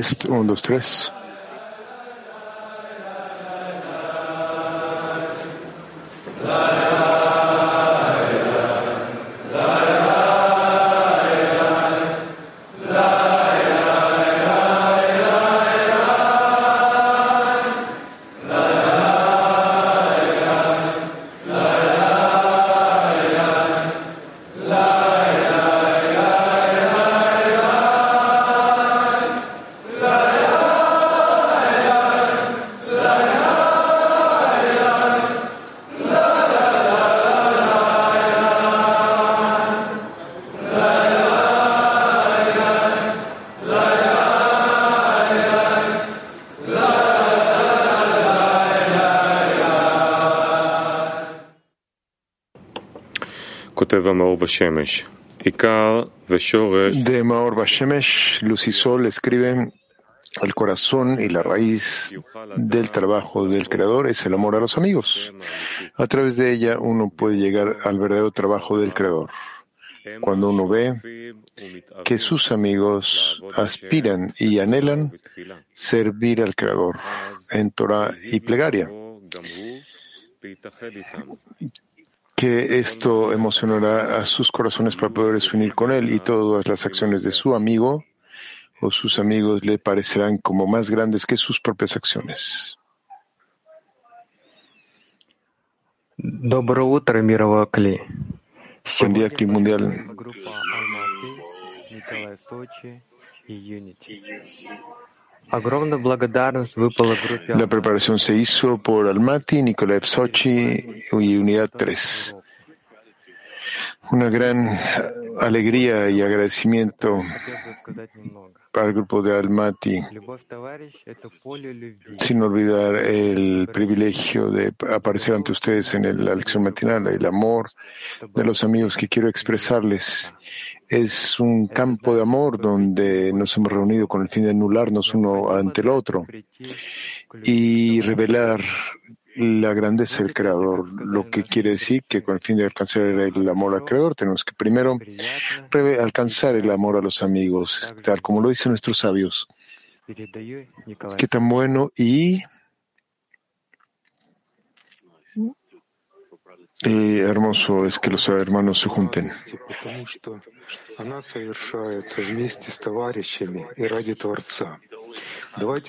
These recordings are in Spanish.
Test, 1, 2, 3. De Maor Bashemesh, Luz y Sol escriben el corazón y la raíz del trabajo del Creador es el amor a los amigos. A través de ella uno puede llegar al verdadero trabajo del Creador. Cuando uno ve que sus amigos aspiran y anhelan servir al Creador en Torah y plegaria, que esto emocionará a sus corazones para poder unir con él y todas las acciones de su amigo o sus amigos le parecerán como más grandes que sus propias acciones. Buen día, Clip Mundial. La preparación se hizo por Almaty, Nikolaev Sochi y Unidad 3. Una gran alegría y agradecimiento al grupo de Almaty, sin olvidar el privilegio de aparecer ante ustedes en la lección matinal, el amor de los amigos que quiero expresarles. Es un campo de amor donde nos hemos reunido con el fin de anularnos uno ante el otro y revelar la grandeza del Creador, lo que quiere decir que con el fin de alcanzar el amor al Creador tenemos que primero alcanzar el amor a los amigos, tal como lo dicen nuestros sabios. Qué tan bueno y hermoso es que los hermanos se junten.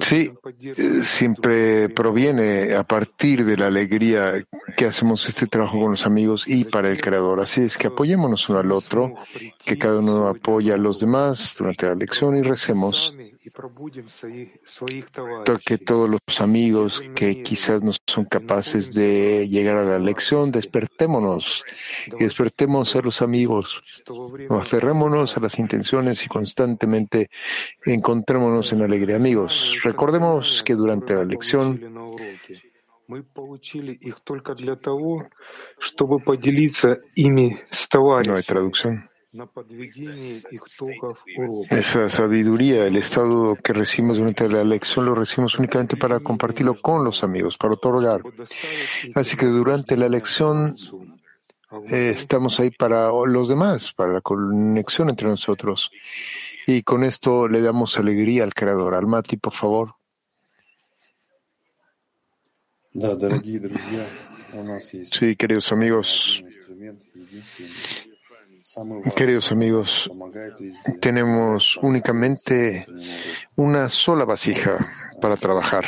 Sí, siempre proviene a partir de la alegría que hacemos este trabajo con los amigos y para el Creador. Así es que apoyémonos uno al otro, que cada uno apoya a los demás durante la lección y recemos que todos los amigos que quizás no son capaces de llegar a la lección, despertémonos y despertemos a los amigos, aferrémonos a las intenciones y constantemente encontrémonos en alegría. Amigos, recordemos que durante la lección no hay traducción. Esa sabiduría, el estado que recibimos durante la lección, lo recibimos únicamente para compartirlo con los amigos, para otorgar. Así que durante la lección eh, estamos ahí para los demás, para la conexión entre nosotros. Y con esto le damos alegría al Creador. Almati, por favor. Sí, queridos amigos. Queridos amigos, tenemos únicamente una sola vasija para trabajar.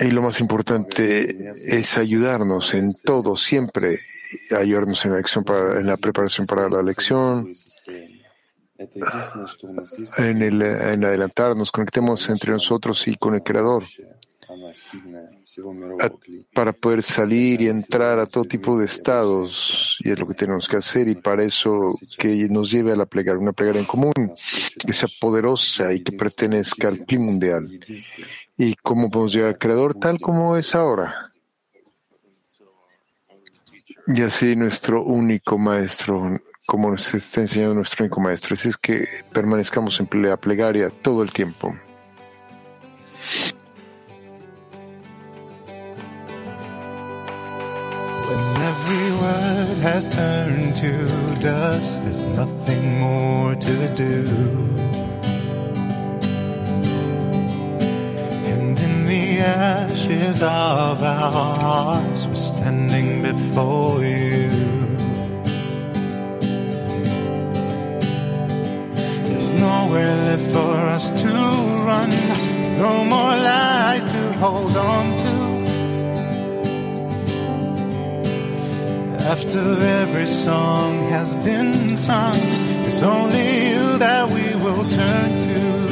Y lo más importante es ayudarnos en todo, siempre, ayudarnos en la, lección en la preparación para la lección, en, el, en adelantarnos, conectemos entre nosotros y con el Creador para poder salir y entrar a todo tipo de estados, y es lo que tenemos que hacer, y para eso que nos lleve a la plegaria, una plegaria en común, que sea poderosa y que pertenezca al clima mundial. ¿Y cómo podemos llegar al Creador tal como es ahora? Y así nuestro único maestro, como nos está enseñando nuestro único maestro, es que permanezcamos en la plegaria todo el tiempo. guess there's nothing more to do. And in the ashes of our hearts, we're standing before you. There's nowhere left for us to run, no more lies to hold on to. After every song has been sung, it's only you that we will turn to.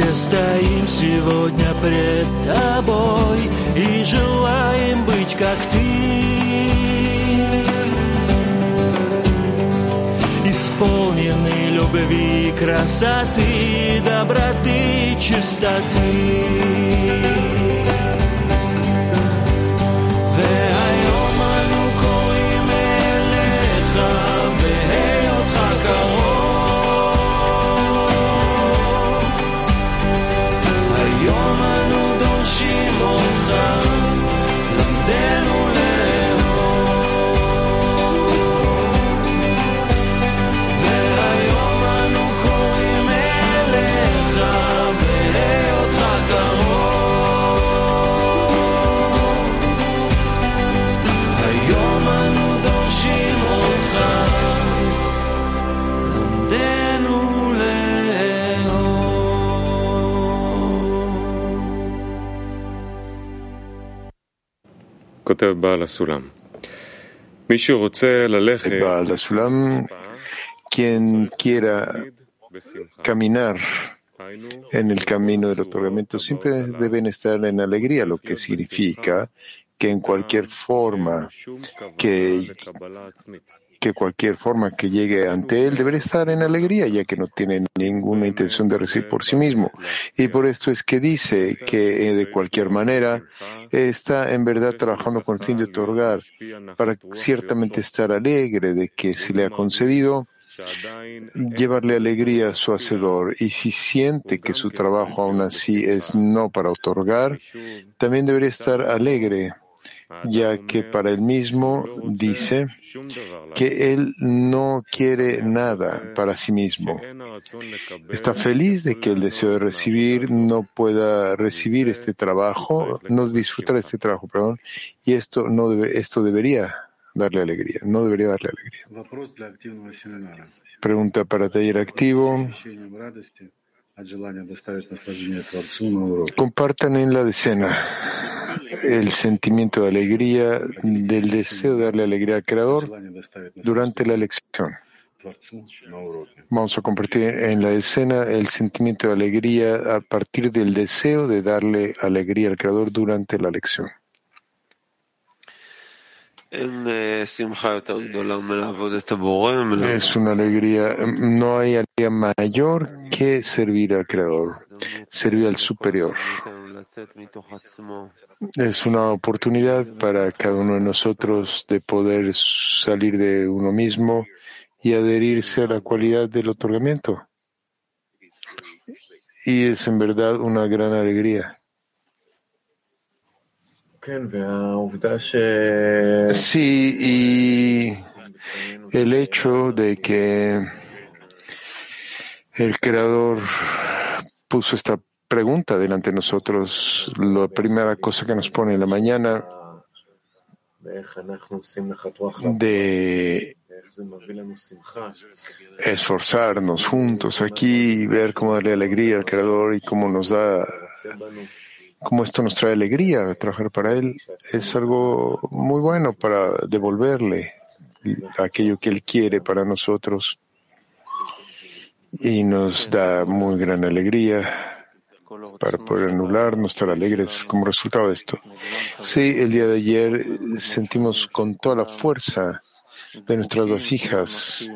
Все стоим сегодня пред тобой и желаем быть как ты. Исполнены любви, красоты, доброты, чистоты. El Baal quien quiera caminar en el camino del otorgamiento, siempre deben estar en alegría, lo que significa que en cualquier forma que que cualquier forma que llegue ante él deberá estar en alegría, ya que no tiene ninguna intención de recibir por sí mismo. Y por esto es que dice que eh, de cualquier manera está en verdad trabajando con el fin de otorgar, para ciertamente estar alegre de que se le ha concedido llevarle alegría a su hacedor y si siente que su trabajo aún así es no para otorgar, también debería estar alegre ya que para él mismo dice que él no quiere nada para sí mismo. Está feliz de que el deseo de recibir no pueda recibir este trabajo, no disfrutar este trabajo, perdón, y esto, no esto debería darle alegría, no debería darle alegría. Pregunta para taller activo. Compartan en la decena el sentimiento de alegría, del deseo de darle alegría al Creador durante la lección. Vamos a compartir en la decena el sentimiento de alegría a partir del deseo de darle alegría al Creador durante la lección. Es una alegría, em, no hay alegría mayor que servir al Creador, servir al Superior. Es una oportunidad para cada uno de nosotros de poder salir de uno mismo y adherirse a la cualidad del otorgamiento. Y es en verdad una gran alegría. כן, והעובדה ש... Sí, y el hecho de que el Creador puso esta pregunta delante de nosotros, la primera cosa que nos pone en la mañana ואיך אנחנו עושים נחת רוח de esforzarnos juntos aquí, ver cómo darle alegría al Creador y cómo nos da, cómo esto nos trae alegría, trabajar para Él, es algo muy bueno para devolverle aquello que Él quiere para nosotros y nos da muy gran alegría para poder anularnos, estar alegres como resultado de esto. Sí, el día de ayer sentimos con toda la fuerza de nuestras vasijas,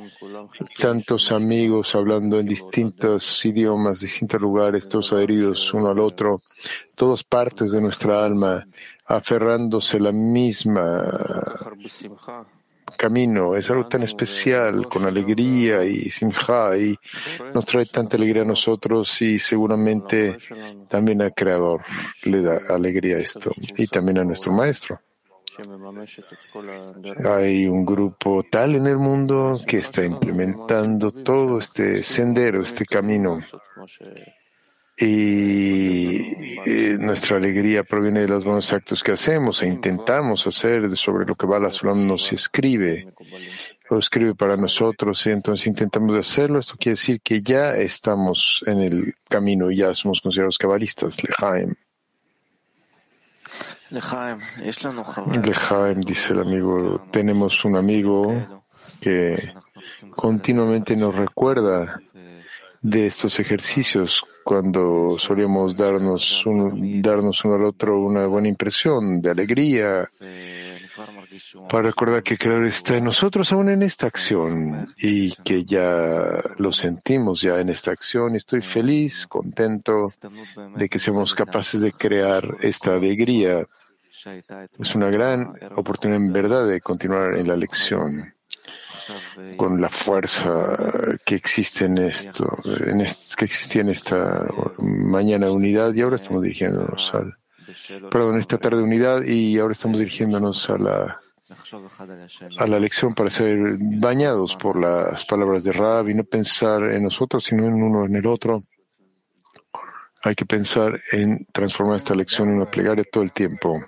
tantos amigos hablando en distintos idiomas, distintos lugares, todos adheridos uno al otro, todas partes de nuestra alma, aferrándose a la misma camino. Es algo tan especial, con alegría y simja, y nos trae tanta alegría a nosotros y seguramente también al Creador le da alegría esto, y también a nuestro Maestro. Hay un grupo tal en el mundo que está implementando todo este sendero, este camino. Y eh, nuestra alegría proviene de los buenos actos que hacemos e intentamos hacer sobre lo que Bala Sulam nos escribe. Lo escribe para nosotros y entonces intentamos hacerlo. Esto quiere decir que ya estamos en el camino y ya somos considerados cabalistas. Lejaim. Lejaim, dice el amigo, tenemos un amigo que continuamente nos recuerda de estos ejercicios cuando solíamos darnos, un, darnos uno al otro una buena impresión de alegría, para recordar que el Creador está en nosotros aún en esta acción y que ya lo sentimos ya en esta acción. Estoy feliz, contento de que seamos capaces de crear esta alegría. Es una gran oportunidad en verdad de continuar en la lección con la fuerza que existe en esto, en que existía en esta mañana de unidad y ahora estamos dirigiéndonos al, perdón, esta tarde de unidad y ahora estamos dirigiéndonos a la, a la lección para ser bañados por las palabras de Rab y no pensar en nosotros, sino en uno en el otro. Hay que pensar en transformar esta lección en una plegaria todo el tiempo.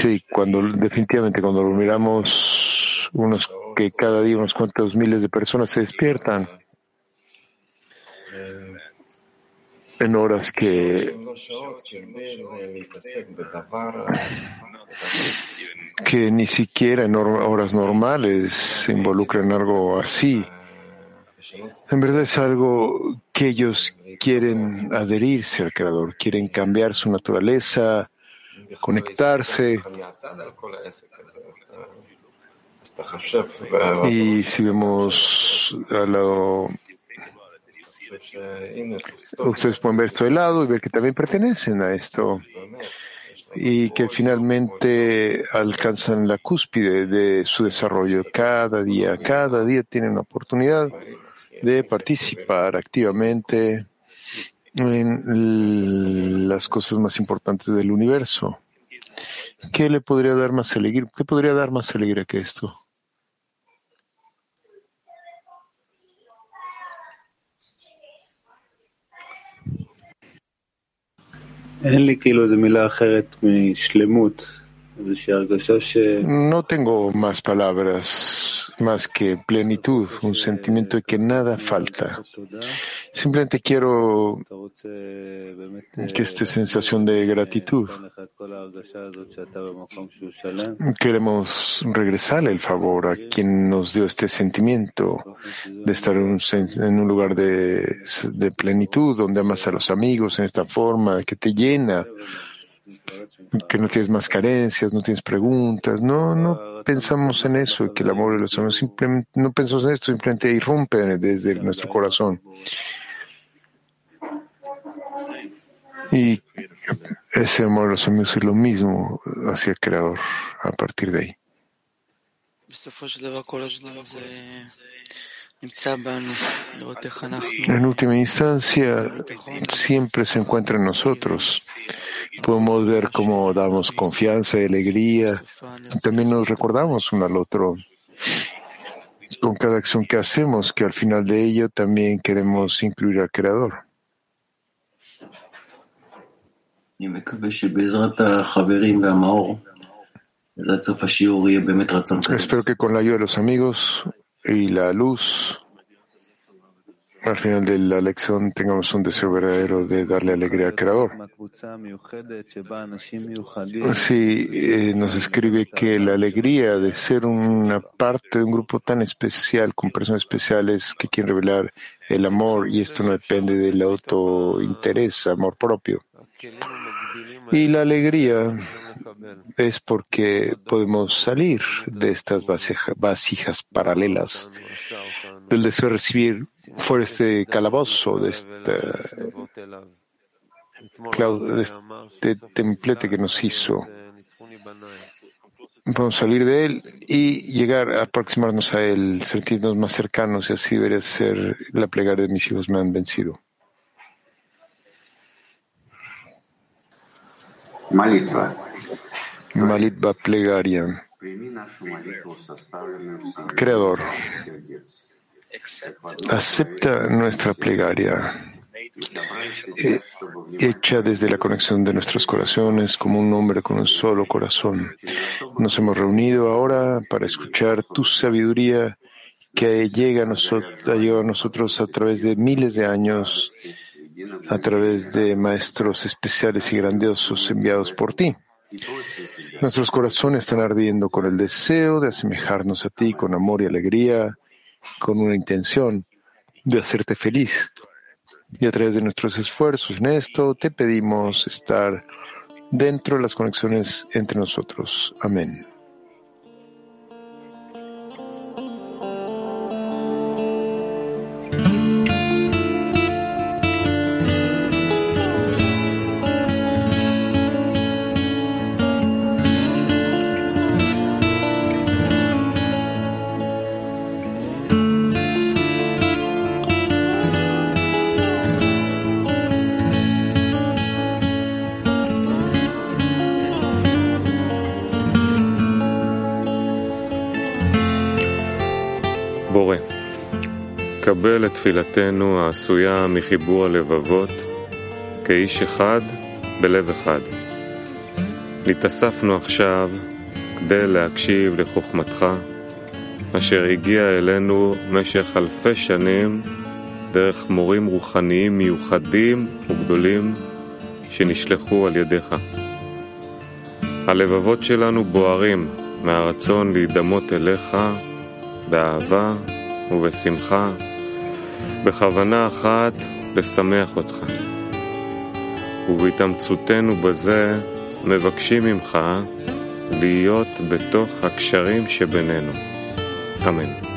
Sí, cuando definitivamente cuando lo miramos, unos que cada día unos cuantos miles de personas se despiertan en horas que, que ni siquiera en hor- horas normales se involucran en algo así. En verdad es algo que ellos quieren adherirse al Creador, quieren cambiar su naturaleza, conectarse. Y si vemos a lo, ustedes pueden ver esto de lado y ver que también pertenecen a esto y que finalmente alcanzan la cúspide de su desarrollo cada día. Cada día tienen oportunidad de participar activamente en l- las cosas más importantes del universo. ¿Qué le podría dar más alegría? ¿Qué podría dar más alegría que esto? אין לי כאילו איזה מילה אחרת משלמות, איזושהי הרגשה ש... no tengo más palabras más que plenitud, un sentimiento de que nada falta. Simplemente quiero que esta sensación de gratitud, queremos regresarle el favor a quien nos dio este sentimiento de estar en un lugar de, de plenitud, donde amas a los amigos en esta forma, que te llena que no tienes más carencias, no tienes preguntas, no, no pensamos en eso, que el amor de los amigos simplemente, no pensamos en esto, simplemente irrumpe desde nuestro corazón. Y ese amor a los amigos es lo mismo hacia el Creador a partir de ahí. En última instancia, siempre se encuentra en nosotros. Podemos ver cómo damos confianza y alegría. También nos recordamos uno al otro con cada acción que hacemos, que al final de ello también queremos incluir al Creador. Espero que con la ayuda de los amigos y la luz, al final de la lección tengamos un deseo verdadero de darle alegría al Creador. Sí, eh, nos escribe que la alegría de ser una parte de un grupo tan especial, con personas especiales que quieren revelar el amor, y esto no depende del autointerés, amor propio. Y la alegría es porque podemos salir de estas vasija- vasijas paralelas del deseo de recibir fuera de este calabozo, de este, clau- de este templete que nos hizo. Podemos salir de él y llegar a aproximarnos a él, sentirnos más cercanos y así debería ser la plegaria de mis hijos me han vencido. Молитва. Malitba plegaria. Creador, acepta nuestra plegaria eh, hecha desde la conexión de nuestros corazones como un hombre con un solo corazón. Nos hemos reunido ahora para escuchar tu sabiduría que llega a nosotros, a nosotros a través de miles de años, a través de maestros especiales y grandiosos enviados por ti. Nuestros corazones están ardiendo con el deseo de asemejarnos a ti con amor y alegría, con una intención de hacerte feliz. Y a través de nuestros esfuerzos en esto, te pedimos estar dentro de las conexiones entre nosotros. Amén. קבל את תפילתנו העשויה מחיבור הלבבות כאיש אחד בלב אחד. נתאספנו עכשיו כדי להקשיב לחוכמתך, אשר הגיעה אלינו משך אלפי שנים דרך מורים רוחניים מיוחדים וגדולים שנשלחו על ידיך. הלבבות שלנו בוערים מהרצון להידמות אליך באהבה ובשמחה, בכוונה אחת לשמח אותך. ובהתאמצותנו בזה מבקשים ממך להיות בתוך הקשרים שבינינו. אמן.